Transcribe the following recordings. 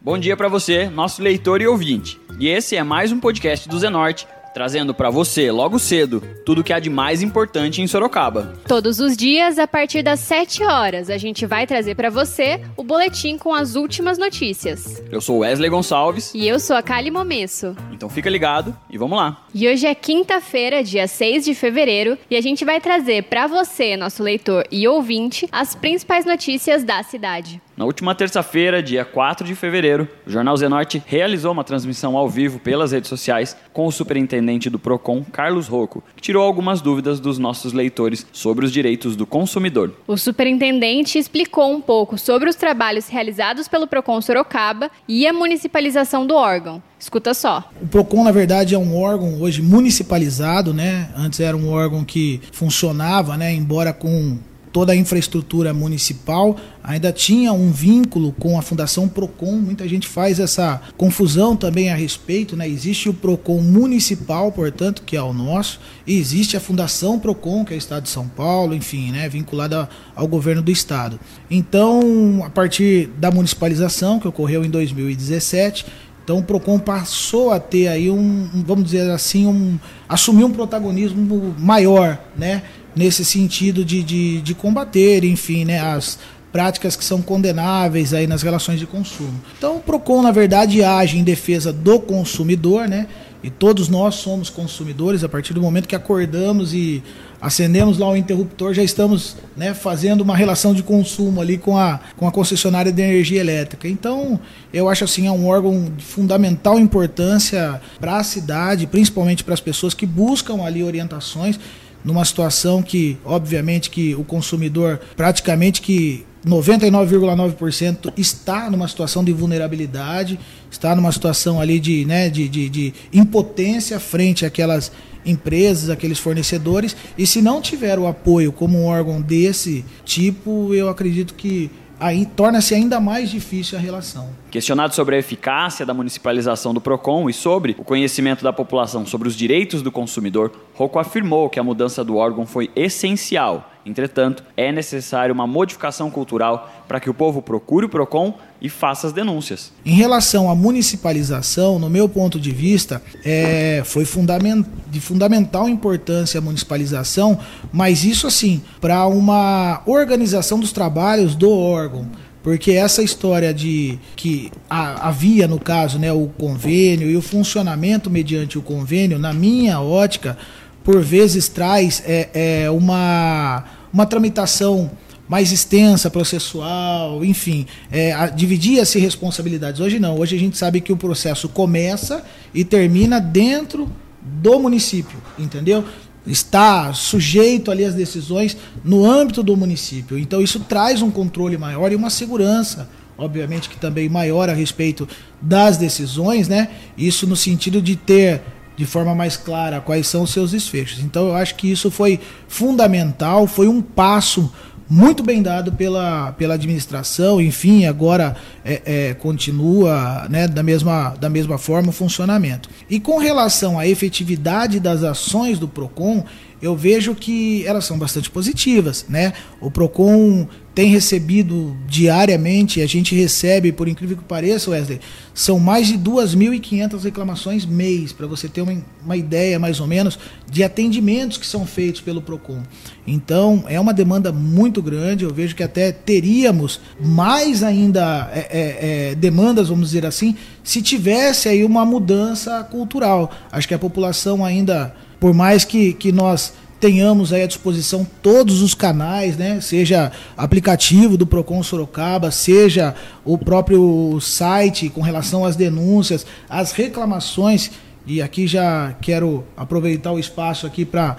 Bom dia para você, nosso leitor e ouvinte. E esse é mais um podcast do Zenorte trazendo para você, logo cedo, tudo o que há de mais importante em Sorocaba. Todos os dias, a partir das 7 horas, a gente vai trazer para você o boletim com as últimas notícias. Eu sou Wesley Gonçalves. E eu sou a Kali Momesso. Então fica ligado e vamos lá. E hoje é quinta-feira, dia 6 de fevereiro, e a gente vai trazer para você, nosso leitor e ouvinte, as principais notícias da cidade. Na última terça-feira, dia 4 de fevereiro, o Jornal Zenorte realizou uma transmissão ao vivo pelas redes sociais com o superintendente do Procon, Carlos Rocco, que tirou algumas dúvidas dos nossos leitores sobre os direitos do consumidor. O superintendente explicou um pouco sobre os trabalhos realizados pelo Procon Sorocaba e a municipalização do órgão. Escuta só. O Procon, na verdade, é um órgão hoje municipalizado, né? Antes era um órgão que funcionava, né, embora com toda a infraestrutura municipal, ainda tinha um vínculo com a Fundação Procon. Muita gente faz essa confusão também a respeito, né? Existe o Procon municipal, portanto, que é o nosso, e existe a Fundação Procon, que é o Estado de São Paulo, enfim, né, vinculada ao governo do estado. Então, a partir da municipalização que ocorreu em 2017, então o Procon passou a ter aí um, vamos dizer assim, um assumir um protagonismo maior, né? Nesse sentido de, de, de combater, enfim, né, as práticas que são condenáveis aí nas relações de consumo. Então o Procon, na verdade, age em defesa do consumidor, né? E todos nós somos consumidores a partir do momento que acordamos e acendemos lá o interruptor, já estamos né, fazendo uma relação de consumo ali com a, com a concessionária de energia elétrica. Então, eu acho assim, é um órgão de fundamental importância para a cidade, principalmente para as pessoas que buscam ali orientações numa situação que, obviamente, que o consumidor praticamente que 99,9% está numa situação de vulnerabilidade, está numa situação ali de, né, de, de, de, impotência frente àquelas empresas, aqueles fornecedores, e se não tiver o apoio como um órgão desse tipo, eu acredito que aí torna-se ainda mais difícil a relação. Questionado sobre a eficácia da municipalização do PROCON e sobre o conhecimento da população sobre os direitos do consumidor, Rocco afirmou que a mudança do órgão foi essencial. Entretanto, é necessária uma modificação cultural para que o povo procure o PROCON e faça as denúncias. Em relação à municipalização, no meu ponto de vista, é, foi fundament, de fundamental importância a municipalização, mas isso assim, para uma organização dos trabalhos do órgão. Porque essa história de que havia, no caso, né, o convênio e o funcionamento mediante o convênio, na minha ótica, por vezes traz é, é uma, uma tramitação mais extensa, processual, enfim, é, dividia-se responsabilidades. Hoje não, hoje a gente sabe que o processo começa e termina dentro do município, entendeu? Está sujeito ali às decisões no âmbito do município. Então isso traz um controle maior e uma segurança, obviamente que também maior a respeito das decisões, né? Isso no sentido de ter de forma mais clara quais são os seus desfechos. Então eu acho que isso foi fundamental, foi um passo muito bem dado pela, pela administração, enfim, agora é, é, continua né, da, mesma, da mesma forma o funcionamento. E com relação à efetividade das ações do PROCON, eu vejo que elas são bastante positivas. Né? O PROCON tem recebido diariamente, a gente recebe, por incrível que pareça, Wesley, são mais de 2.500 reclamações mês, para você ter uma, uma ideia mais ou menos de atendimentos que são feitos pelo PROCON. Então, é uma demanda muito grande, eu vejo que até teríamos mais ainda é, é, é, demandas, vamos dizer assim, se tivesse aí uma mudança cultural. Acho que a população ainda, por mais que, que nós tenhamos aí à disposição todos os canais, né? Seja aplicativo do Procon Sorocaba, seja o próprio site com relação às denúncias, às reclamações. E aqui já quero aproveitar o espaço aqui para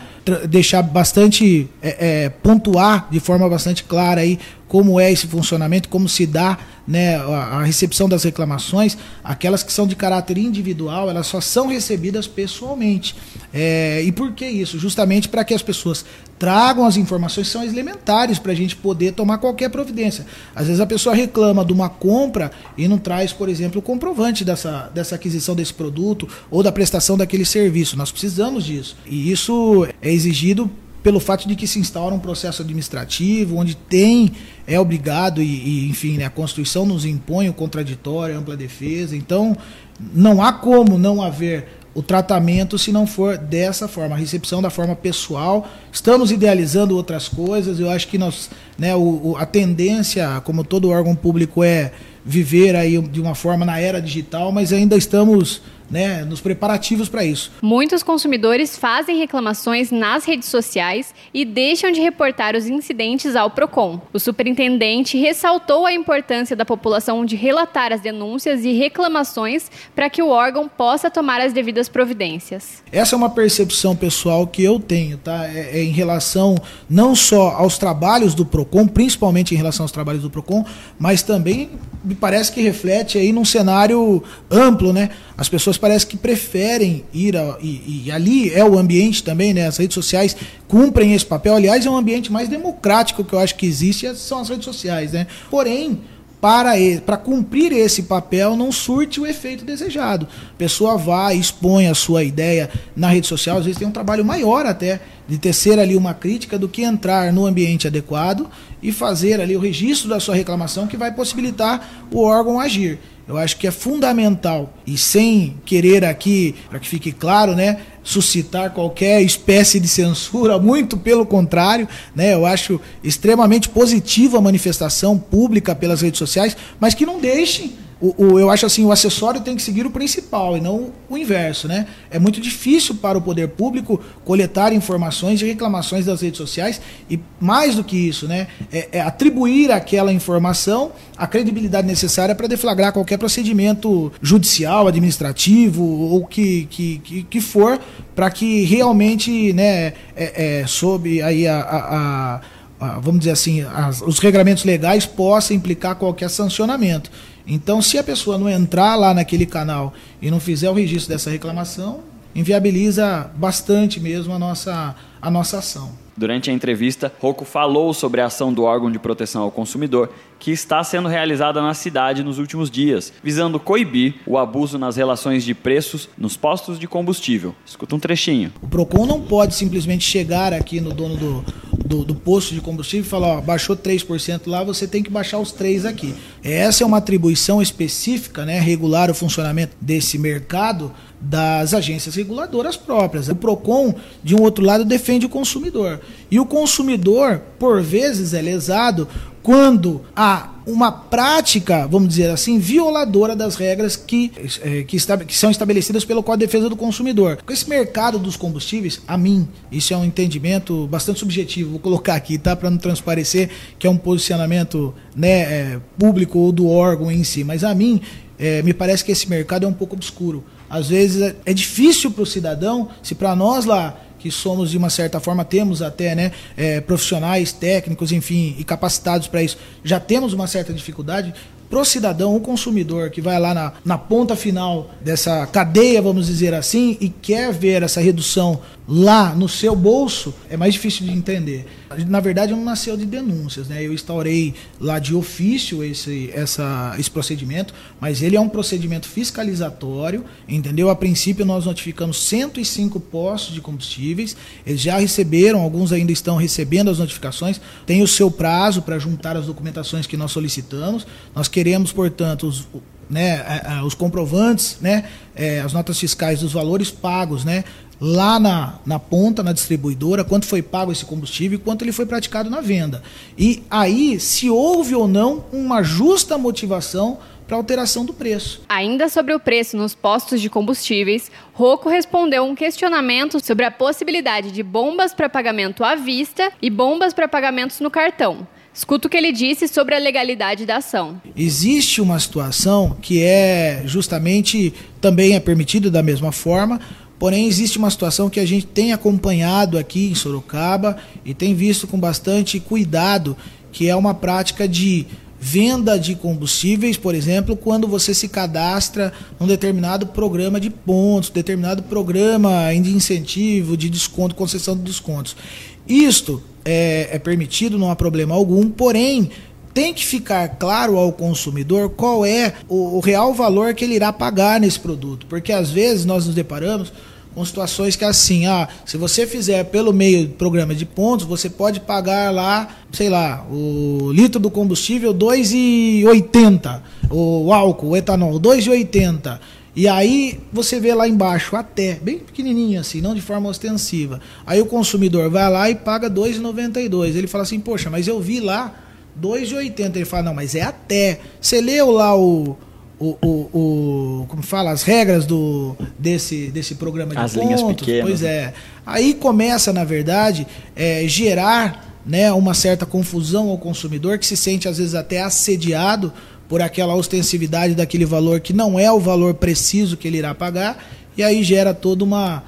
deixar bastante é, é, pontuar de forma bastante clara aí como é esse funcionamento, como se dá né, a, recepção das reclamações, aquelas que são de caráter individual, elas só são recebidas pessoalmente. É, e por que isso? Justamente para que as pessoas tragam as informações são elementares para a gente poder tomar qualquer providência. Às vezes a pessoa reclama de uma compra e não traz, por exemplo, o comprovante dessa, dessa aquisição desse produto ou da prestação daquele serviço. Nós precisamos disso. E isso é exigido pelo fato de que se instaura um processo administrativo onde tem é obrigado e, e enfim né, a Constituição nos impõe o contraditório, a ampla defesa. Então não há como não haver o tratamento se não for dessa forma, a recepção da forma pessoal. Estamos idealizando outras coisas. Eu acho que nós, né, o, a tendência, como todo órgão público, é viver aí de uma forma na era digital, mas ainda estamos né, nos preparativos para isso. Muitos consumidores fazem reclamações nas redes sociais e deixam de reportar os incidentes ao Procon. O superintendente ressaltou a importância da população de relatar as denúncias e reclamações para que o órgão possa tomar as devidas providências. Essa é uma percepção pessoal que eu tenho, tá? É, é em relação não só aos trabalhos do Procon, principalmente em relação aos trabalhos do Procon, mas também me parece que reflete aí num cenário amplo, né? As pessoas parece que preferem ir a, e, e, ali é o ambiente também, né? As redes sociais cumprem esse papel. Aliás, é um ambiente mais democrático que eu acho que existe, são as redes sociais, né? Porém, para, para cumprir esse papel não surte o efeito desejado. A pessoa vai, expõe a sua ideia na rede social, às vezes tem um trabalho maior até de tecer ali uma crítica do que entrar no ambiente adequado e fazer ali o registro da sua reclamação que vai possibilitar o órgão agir. Eu acho que é fundamental e sem querer aqui, para que fique claro, né, suscitar qualquer espécie de censura, muito pelo contrário, né? Eu acho extremamente positiva a manifestação pública pelas redes sociais, mas que não deixem o, o, eu acho assim, o acessório tem que seguir o principal e não o inverso, né? É muito difícil para o poder público coletar informações e reclamações das redes sociais e mais do que isso, né? É, é atribuir àquela informação a credibilidade necessária para deflagrar qualquer procedimento judicial, administrativo ou que, que, que, que for para que realmente, né, é, é, sob aí a, a, a vamos dizer assim, as, os regulamentos legais possam implicar qualquer sancionamento. Então, se a pessoa não entrar lá naquele canal e não fizer o registro dessa reclamação, inviabiliza bastante mesmo a nossa, a nossa ação. Durante a entrevista, Rocco falou sobre a ação do órgão de proteção ao consumidor que está sendo realizada na cidade nos últimos dias, visando coibir o abuso nas relações de preços nos postos de combustível. Escuta um trechinho. O Procon não pode simplesmente chegar aqui no dono do, do, do posto de combustível e falar, ó, baixou 3% lá, você tem que baixar os 3 aqui. Essa é uma atribuição específica, né, regular o funcionamento desse mercado das agências reguladoras próprias. O Procon, de um outro lado, defende o consumidor. E o consumidor, por vezes, é lesado quando há uma prática, vamos dizer assim, violadora das regras que, é, que, que, são estabelecidas pelo Código de Defesa do Consumidor. Esse mercado dos combustíveis, a mim, isso é um entendimento bastante subjetivo, vou colocar aqui, tá? Para não transparecer que é um posicionamento né, é, público ou do órgão em si, mas a mim, é, me parece que esse mercado é um pouco obscuro. Às vezes é, é difícil para o cidadão, se para nós lá que somos de uma certa forma temos até né é, profissionais técnicos enfim e capacitados para isso. Já temos uma certa dificuldade pro cidadão, o consumidor que vai lá na, na ponta final dessa cadeia, vamos dizer assim, e quer ver essa redução lá no seu bolso, é mais difícil de entender. Na verdade, não nasceu de denúncias, né? Eu instaurei lá de ofício esse, essa, esse procedimento, mas ele é um procedimento fiscalizatório, entendeu? A princípio, nós notificamos 105 postos de combustíveis, eles já receberam, alguns ainda estão recebendo as notificações, tem o seu prazo para juntar as documentações que nós solicitamos. Nós queremos, portanto, os, né, os comprovantes, né, é, as notas fiscais dos valores pagos, né, lá na, na ponta, na distribuidora, quanto foi pago esse combustível e quanto ele foi praticado na venda. E aí, se houve ou não uma justa motivação para alteração do preço. Ainda sobre o preço nos postos de combustíveis, Rocco respondeu um questionamento sobre a possibilidade de bombas para pagamento à vista e bombas para pagamentos no cartão. Escuta o que ele disse sobre a legalidade da ação. Existe uma situação que é justamente também é permitido da mesma forma, Porém, existe uma situação que a gente tem acompanhado aqui em Sorocaba e tem visto com bastante cuidado, que é uma prática de venda de combustíveis, por exemplo, quando você se cadastra num determinado programa de pontos, determinado programa de incentivo, de desconto, concessão de descontos. Isto é, é permitido, não há problema algum, porém tem que ficar claro ao consumidor qual é o, o, real valor que ele irá pagar nesse produto, porque às vezes nós nos deparamos com situações que assim, ah, se você fizer pelo meio do programa de pontos, você pode pagar lá, sei lá, o litro do combustível 2,80, o álcool, o etanol 2,80. E aí você vê lá embaixo até, bem pequenininho assim, não de forma ostensiva. Aí o consumidor vai lá e paga 2,92. Ele fala assim: "Poxa, mas eu vi lá 2,80". Ele fala: "Não, mas é até". Você leu lá o o, o, o, como fala, as regras do, desse, desse programa de as pontos. Linhas pequenas. Pois é. Aí começa, na verdade, é, gerar né, uma certa confusão ao consumidor que se sente às vezes até assediado por aquela ostensividade daquele valor que não é o valor preciso que ele irá pagar e aí gera toda uma,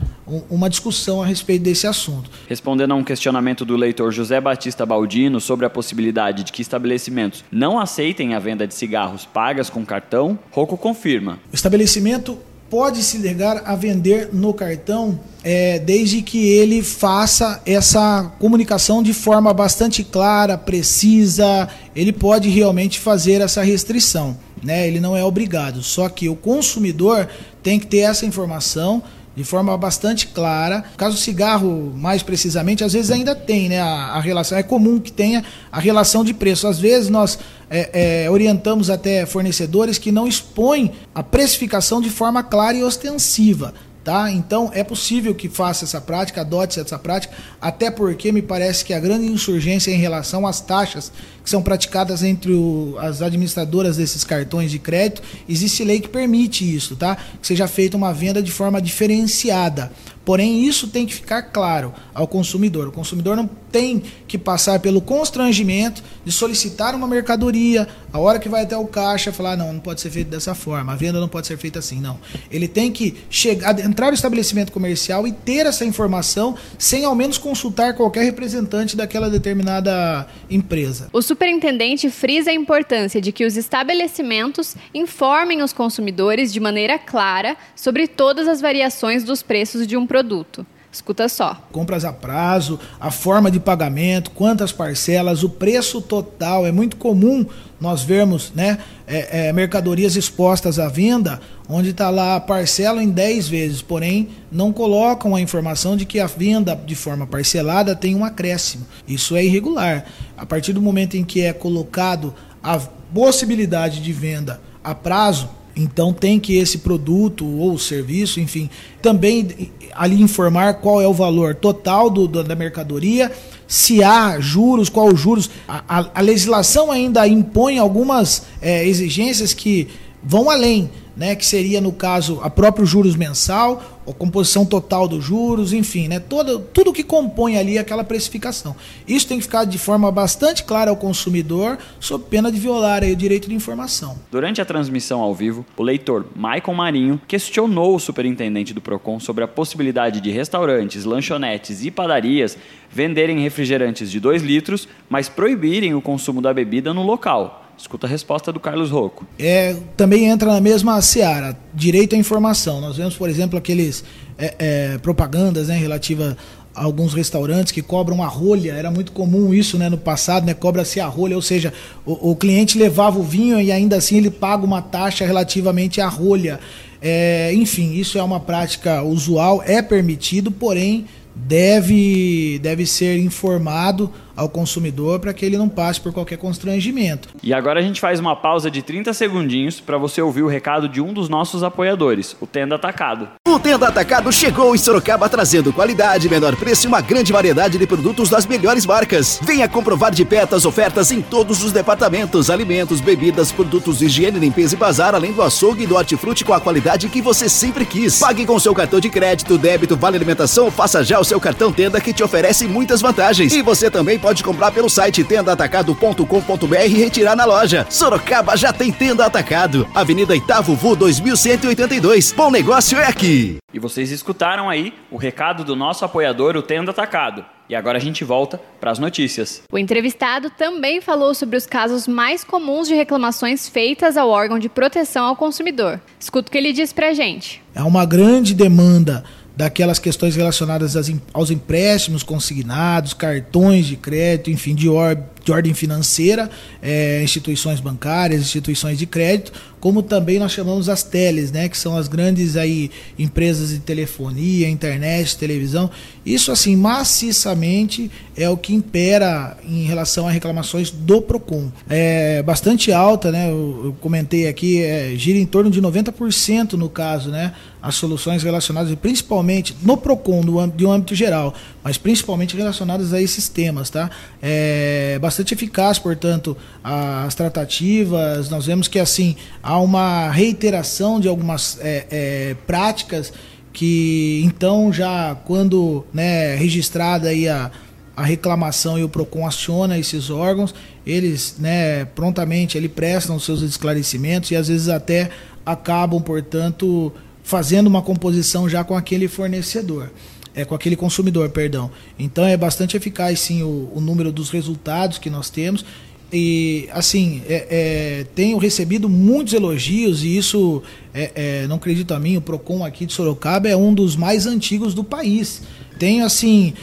uma discussão a respeito desse assunto. Respondendo a um questionamento do leitor José Batista Baldino sobre a possibilidade de que estabelecimentos não aceitem a venda de cigarros pagas com cartão, Rocco confirma. O estabelecimento pode se negar a vender no cartão é, desde que ele faça essa comunicação de forma bastante clara, precisa. Ele pode realmente fazer essa restrição. Né? Ele não é obrigado. Só que o consumidor tem que ter essa informação de forma bastante clara. No caso do cigarro, mais precisamente, às vezes ainda tem né, a, a relação, é comum que tenha a relação de preço. Às vezes nós é, é, orientamos até fornecedores que não expõem a precificação de forma clara e ostensiva. Tá? Então é possível que faça essa prática, adote essa prática, até porque me parece que a grande insurgência em relação às taxas que são praticadas entre o, as administradoras desses cartões de crédito, existe lei que permite isso, tá? Que seja feita uma venda de forma diferenciada. Porém, isso tem que ficar claro ao consumidor. O consumidor não tem que passar pelo constrangimento de solicitar uma mercadoria, a hora que vai até o caixa, falar: não, não pode ser feito dessa forma, a venda não pode ser feita assim, não. Ele tem que chegar, entrar no estabelecimento comercial e ter essa informação sem ao menos consultar qualquer representante daquela determinada empresa. O superintendente frisa a importância de que os estabelecimentos informem os consumidores de maneira clara sobre todas as variações dos preços de um produto. Escuta só. Compras a prazo, a forma de pagamento, quantas parcelas, o preço total. É muito comum nós vermos né, é, é, mercadorias expostas à venda, onde está lá parcela em 10 vezes, porém não colocam a informação de que a venda de forma parcelada tem um acréscimo. Isso é irregular. A partir do momento em que é colocado a possibilidade de venda a prazo, então tem que esse produto ou serviço, enfim, também ali informar qual é o valor total do, do da mercadoria, se há juros, qual os juros. A, a, a legislação ainda impõe algumas é, exigências que vão além né, que seria no caso a próprio juros mensal, a composição total dos juros, enfim, né, todo, tudo que compõe ali aquela precificação. Isso tem que ficar de forma bastante clara ao consumidor, sob pena de violar aí, o direito de informação. Durante a transmissão ao vivo, o leitor Maicon Marinho questionou o superintendente do Procon sobre a possibilidade de restaurantes, lanchonetes e padarias venderem refrigerantes de 2 litros, mas proibirem o consumo da bebida no local. Escuta a resposta do Carlos Rocco. É, também entra na mesma seara, direito à informação. Nós vemos, por exemplo, aqueles é, é, propagandas né, relativa a alguns restaurantes que cobram a rolha. Era muito comum isso né, no passado, né, cobra-se a rolha, ou seja, o, o, cliente levava o vinho e ainda assim ele paga uma taxa relativamente à rolha. É, enfim, isso é uma prática usual, é permitido, porém deve, deve ser informado ao consumidor para que ele não passe por qualquer constrangimento. E agora a gente faz uma pausa de 30 segundinhos para você ouvir o recado de um dos nossos apoiadores, o Tenda Atacado. O Tenda Atacado chegou em Sorocaba trazendo qualidade, menor preço e uma grande variedade de produtos das melhores marcas. Venha comprovar de perto as ofertas em todos os departamentos, alimentos, bebidas, produtos de higiene, limpeza e bazar, além do açougue e do hortifruti com a qualidade que você sempre quis. Pague com seu cartão de crédito, débito, vale alimentação, faça já o seu cartão Tenda que te oferece muitas vantagens. E você também pode comprar pelo site tendaatacado.com.br e retirar na loja. Sorocaba já tem Tenda Atacado. Avenida Itavo 2182. Bom negócio é aqui. E vocês escutaram aí o recado do nosso apoiador, o Tenda Atacado. E agora a gente volta para as notícias. O entrevistado também falou sobre os casos mais comuns de reclamações feitas ao órgão de proteção ao consumidor. Escuta o que ele diz para a gente. É uma grande demanda daquelas questões relacionadas aos empréstimos consignados, cartões de crédito, enfim, de óbito, de ordem financeira, é, instituições bancárias, instituições de crédito, como também nós chamamos as teles, né, que são as grandes aí empresas de telefonia, internet, televisão. Isso assim maciçamente é o que impera em relação a reclamações do Procon. É bastante alta, né? Eu, eu comentei aqui, é, gira em torno de 90% no caso, né? As soluções relacionadas principalmente no Procon, do, de um âmbito geral, mas principalmente relacionadas a esses temas, tá? É bastante eficaz, portanto, as tratativas. Nós vemos que assim há uma reiteração de algumas é, é, práticas que então já quando né, registrada aí a, a reclamação e o Procon aciona esses órgãos, eles né, prontamente ele prestam seus esclarecimentos e às vezes até acabam, portanto, fazendo uma composição já com aquele fornecedor. É, com aquele consumidor, perdão. Então é bastante eficaz sim o, o número dos resultados que nós temos e assim é, é, tenho recebido muitos elogios e isso é, é, não acredito a mim o Procon aqui de Sorocaba é um dos mais antigos do país. Tenho assim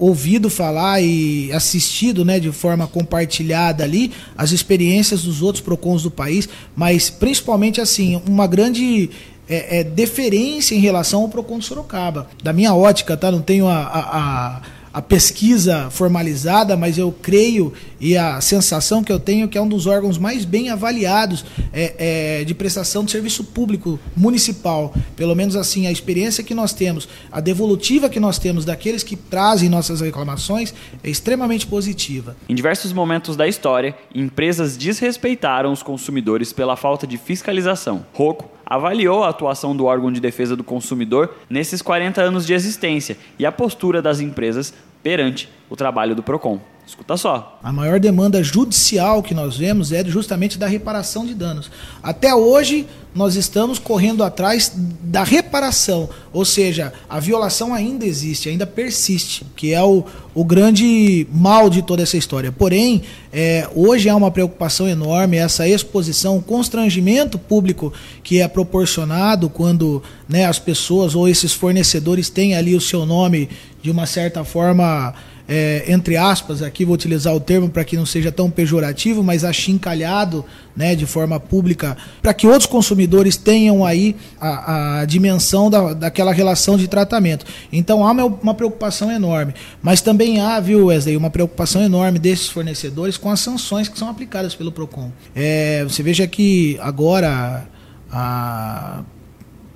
ouvido falar e assistido né, de forma compartilhada ali as experiências dos outros Procons do país mas principalmente assim uma grande é, é, deferência em relação ao Procon de Sorocaba. Da minha ótica tá não tenho a, a, a a pesquisa formalizada, mas eu creio e a sensação que eu tenho é que é um dos órgãos mais bem avaliados é, é, de prestação de serviço público municipal. Pelo menos assim, a experiência que nós temos, a devolutiva que nós temos daqueles que trazem nossas reclamações é extremamente positiva. Em diversos momentos da história, empresas desrespeitaram os consumidores pela falta de fiscalização. Roco avaliou a atuação do órgão de defesa do consumidor nesses 40 anos de existência e a postura das empresas perante o trabalho do PROCON. Escuta só. A maior demanda judicial que nós vemos é justamente da reparação de danos. Até hoje, nós estamos correndo atrás da reparação, ou seja, a violação ainda existe, ainda persiste, que é o, o grande mal de toda essa história. Porém, é, hoje há uma preocupação enorme, essa exposição, o constrangimento público que é proporcionado quando né, as pessoas ou esses fornecedores têm ali o seu nome de uma certa forma é, entre aspas, aqui vou utilizar o termo para que não seja tão pejorativo, mas achincalhado né, de forma pública, para que outros consumidores tenham aí a, a dimensão da, daquela relação de tratamento. Então há uma, uma preocupação enorme, mas também há, viu, Wesley, uma preocupação enorme desses fornecedores com as sanções que são aplicadas pelo PROCON. É, você veja que agora, há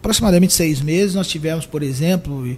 aproximadamente seis meses, nós tivemos, por exemplo,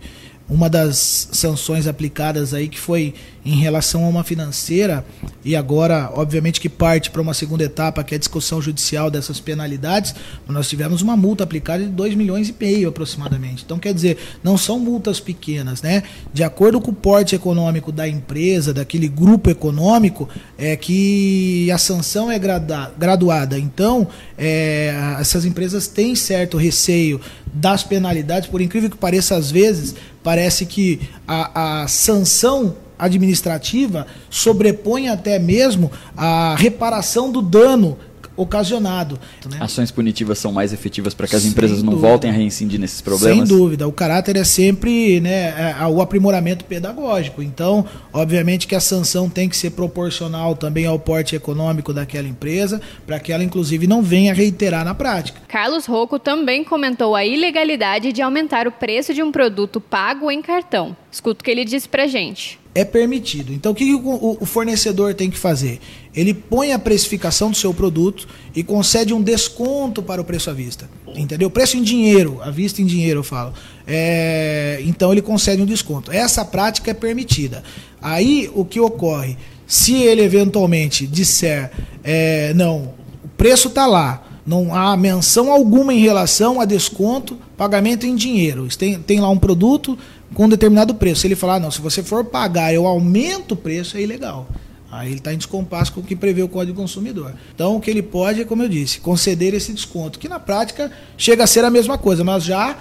uma das sanções aplicadas aí que foi em relação a uma financeira e agora, obviamente, que parte para uma segunda etapa, que é a discussão judicial dessas penalidades, nós tivemos uma multa aplicada de 2 milhões e meio aproximadamente. Então, quer dizer, não são multas pequenas, né? De acordo com o porte econômico da empresa, daquele grupo econômico, é que a sanção é graduada. Então, é, essas empresas têm certo receio das penalidades, por incrível que pareça, às vezes, parece que a, a sanção administrativa sobrepõe até mesmo a reparação do dano ocasionado. Né? Ações punitivas são mais efetivas para que as Sem empresas não voltem a reincidir nesses problemas? Sem dúvida. O caráter é sempre né, é, o aprimoramento pedagógico. Então, obviamente que a sanção tem que ser proporcional também ao porte econômico daquela empresa, para que ela, inclusive, não venha reiterar na prática. Carlos Rocco também comentou a ilegalidade de aumentar o preço de um produto pago em cartão. Escuta o que ele disse para gente é permitido. Então, o que o fornecedor tem que fazer? Ele põe a precificação do seu produto e concede um desconto para o preço à vista. Entendeu? Preço em dinheiro, à vista em dinheiro, eu falo. É, então, ele concede um desconto. Essa prática é permitida. Aí, o que ocorre? Se ele eventualmente disser, é, não, o preço está lá, não há menção alguma em relação a desconto, pagamento em dinheiro. Tem, tem lá um produto, com um determinado preço. Ele falar, não, se você for pagar, eu aumento o preço, é ilegal. Aí ele está em descompasso com o que prevê o Código Consumidor. Então, o que ele pode é, como eu disse, conceder esse desconto, que na prática chega a ser a mesma coisa, mas já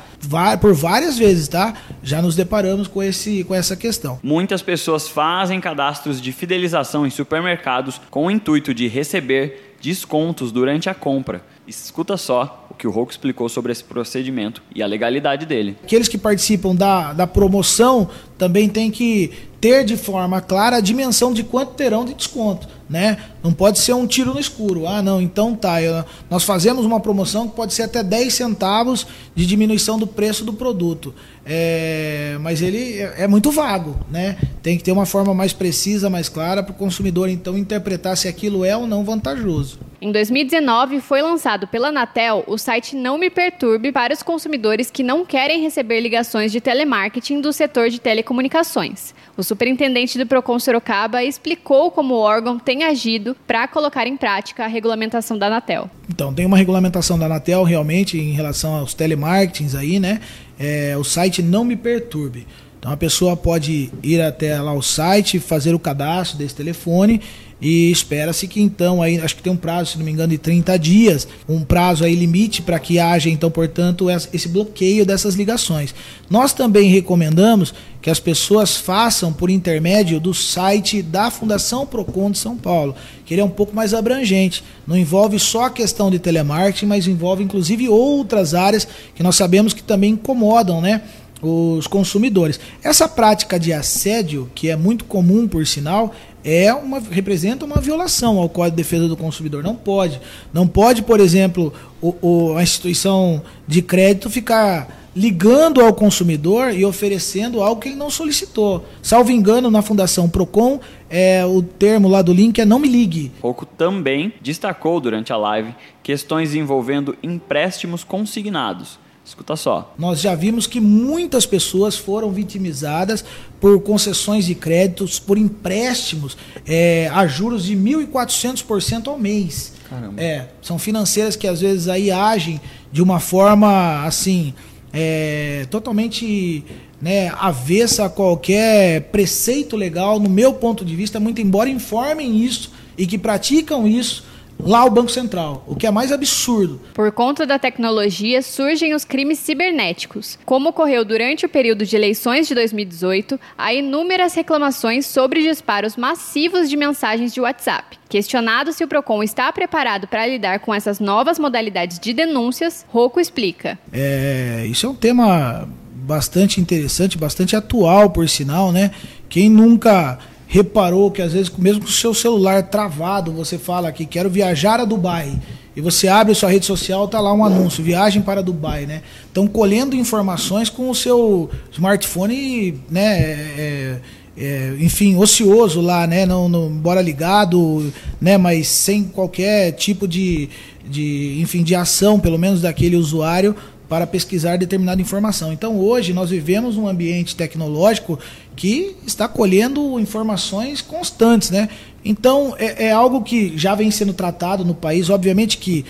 por várias vezes, tá? Já nos deparamos com, esse, com essa questão. Muitas pessoas fazem cadastros de fidelização em supermercados com o intuito de receber descontos durante a compra. Escuta só que o Rocco explicou sobre esse procedimento e a legalidade dele. Aqueles que participam da, da promoção também têm que ter de forma clara a dimensão de quanto terão de desconto. né? Não pode ser um tiro no escuro. Ah, não, então tá. Eu, nós fazemos uma promoção que pode ser até 10 centavos de diminuição do preço do produto. É, mas ele é, é muito vago, né? Tem que ter uma forma mais precisa, mais clara para o consumidor então interpretar se aquilo é ou não vantajoso. Em 2019, foi lançado pela Anatel o site Não Me Perturbe para os consumidores que não querem receber ligações de telemarketing do setor de telecomunicações. O superintendente do Procon Sorocaba explicou como o órgão tem agido para colocar em prática a regulamentação da Anatel. Então, tem uma regulamentação da Anatel realmente em relação aos telemarketings aí, né? É, o site Não Me Perturbe. Então a pessoa pode ir até lá o site, fazer o cadastro desse telefone e espera-se que então aí acho que tem um prazo, se não me engano, de 30 dias, um prazo aí limite para que haja então, portanto, esse bloqueio dessas ligações. Nós também recomendamos que as pessoas façam por intermédio do site da Fundação Procon de São Paulo, que ele é um pouco mais abrangente, não envolve só a questão de telemarketing, mas envolve inclusive outras áreas que nós sabemos que também incomodam, né? Os consumidores. Essa prática de assédio, que é muito comum por sinal, é uma representa uma violação ao Código de Defesa do Consumidor. Não pode. Não pode, por exemplo, o, o, a instituição de crédito ficar ligando ao consumidor e oferecendo algo que ele não solicitou. Salvo engano, na Fundação Procon, é, o termo lá do link é não me ligue. Pouco também destacou durante a live questões envolvendo empréstimos consignados Escuta só. Nós já vimos que muitas pessoas foram vitimizadas por concessões de créditos, por empréstimos é, a juros de 1.400% ao mês. Caramba. É, são financeiras que às vezes aí agem de uma forma assim é, totalmente né, avessa a qualquer preceito legal, no meu ponto de vista, muito embora informem isso e que praticam isso lá o Banco Central, o que é mais absurdo. Por conta da tecnologia, surgem os crimes cibernéticos. Como ocorreu durante o período de eleições de 2018, há inúmeras reclamações sobre disparos massivos de mensagens de WhatsApp. Questionado se o Procon está preparado para lidar com essas novas modalidades de denúncias, Rocco explica. É, isso é um tema bastante interessante, bastante atual, por sinal, né? Quem nunca reparou que às vezes, mesmo com o seu celular travado, você fala que quero viajar a Dubai. E você abre sua rede social, tá lá um anúncio, viagem para Dubai, né? Estão colhendo informações com o seu smartphone, né? É, é, enfim, ocioso lá, né? Não, não, embora ligado, né? Mas sem qualquer tipo de, de, enfim, de ação, pelo menos daquele usuário, para pesquisar determinada informação. Então, hoje, nós vivemos um ambiente tecnológico que está colhendo informações constantes. Né? Então, é, é algo que já vem sendo tratado no país. Obviamente que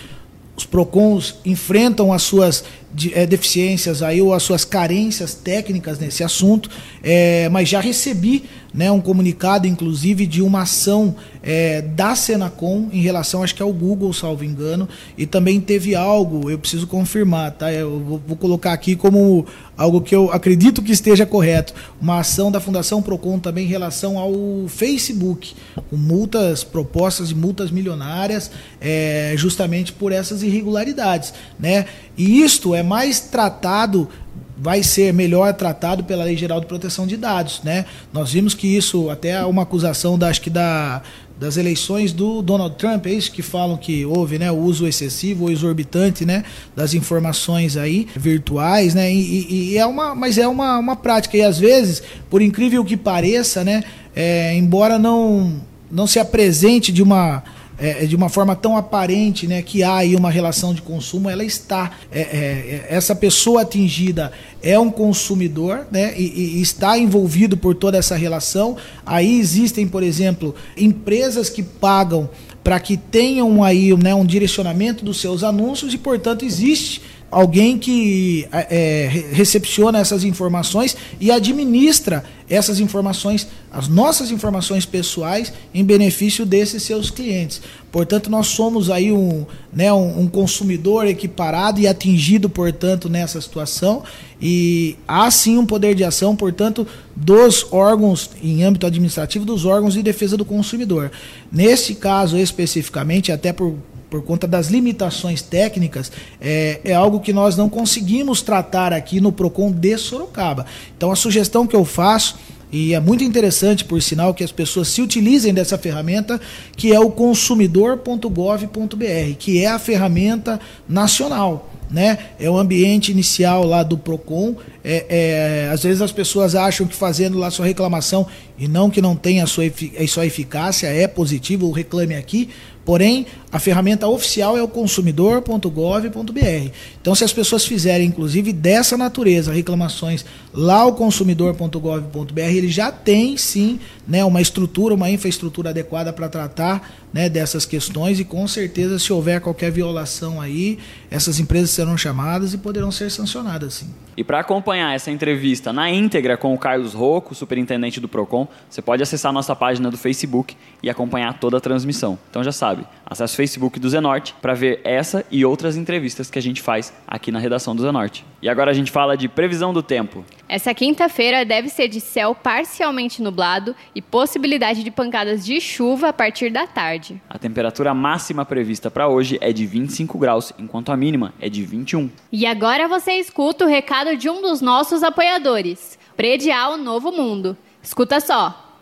os PROCONs enfrentam as suas de, é, deficiências aí, ou as suas carências técnicas nesse assunto, é, mas já recebi né, um comunicado, inclusive, de uma ação é, da Senacom em relação, acho que ao Google, salvo engano, e também teve algo, eu preciso confirmar, tá? Eu vou, vou colocar aqui como algo que eu acredito que esteja correto, uma ação da Fundação Procon também em relação ao Facebook, com multas propostas de multas milionárias, é, justamente por essas irregularidades, né? E isto é mais tratado vai ser melhor tratado pela Lei Geral de Proteção de Dados, né? Nós vimos que isso até uma acusação da acho que da das eleições do Donald Trump, é isso que falam que houve, né, o uso excessivo ou exorbitante, né, das informações aí virtuais, né, e, e é uma, mas é uma, uma prática e às vezes, por incrível que pareça, né, é, embora não não se apresente de uma é, é, de uma forma tão aparente né, que há aí uma relação de consumo, ela está. É, é, é essa pessoa atingida é um consumidor né, e, e, está envolvido por toda essa relação. Aí existem, por exemplo, empresas que pagam para que tenham aí né, um direcionamento dos seus anúncios e, portanto, existe alguém que é, recepciona essas informações e administra essas informações, as nossas informações pessoais, em benefício desses seus clientes. Portanto, nós somos aí um, né, um, um consumidor equiparado e atingido, portanto, nessa situação. E há sim um poder de ação, portanto, dos órgãos, em âmbito administrativo, dos órgãos de defesa do consumidor. Nesse caso especificamente, até por por conta das limitações técnicas, é, é algo que nós não conseguimos tratar aqui no PROCON de Sorocaba. Então a sugestão que eu faço e é muito interessante, por sinal, que as pessoas se utilizem dessa ferramenta, que é o consumidor.gov.br, que é a ferramenta nacional. Né? É o ambiente inicial lá do PROCON. É, é, às vezes as pessoas acham que fazendo lá sua reclamação e não que não tenha a sua, a sua eficácia, é positivo, o reclame aqui, Porém, a ferramenta oficial é o consumidor.gov.br. Então, se as pessoas fizerem, inclusive, dessa natureza, reclamações lá o consumidor.gov.br, ele já tem sim né, uma estrutura, uma infraestrutura adequada para tratar né, dessas questões e com certeza, se houver qualquer violação aí, essas empresas serão chamadas e poderão ser sancionadas sim. E para acompanhar essa entrevista na íntegra com o Carlos Rocco, superintendente do Procon, você pode acessar nossa página do Facebook e acompanhar toda a transmissão. Então já sabe, acesse Facebook do Zenorte para ver essa e outras entrevistas que a gente faz aqui na redação do Zenorte. E agora a gente fala de previsão do tempo. Essa quinta-feira deve ser de céu parcialmente nublado e possibilidade de pancadas de chuva a partir da tarde. A temperatura máxima prevista para hoje é de 25 graus, enquanto a mínima é de 21. E agora você escuta o recado de um dos nossos apoiadores, Predial Novo Mundo. Escuta só.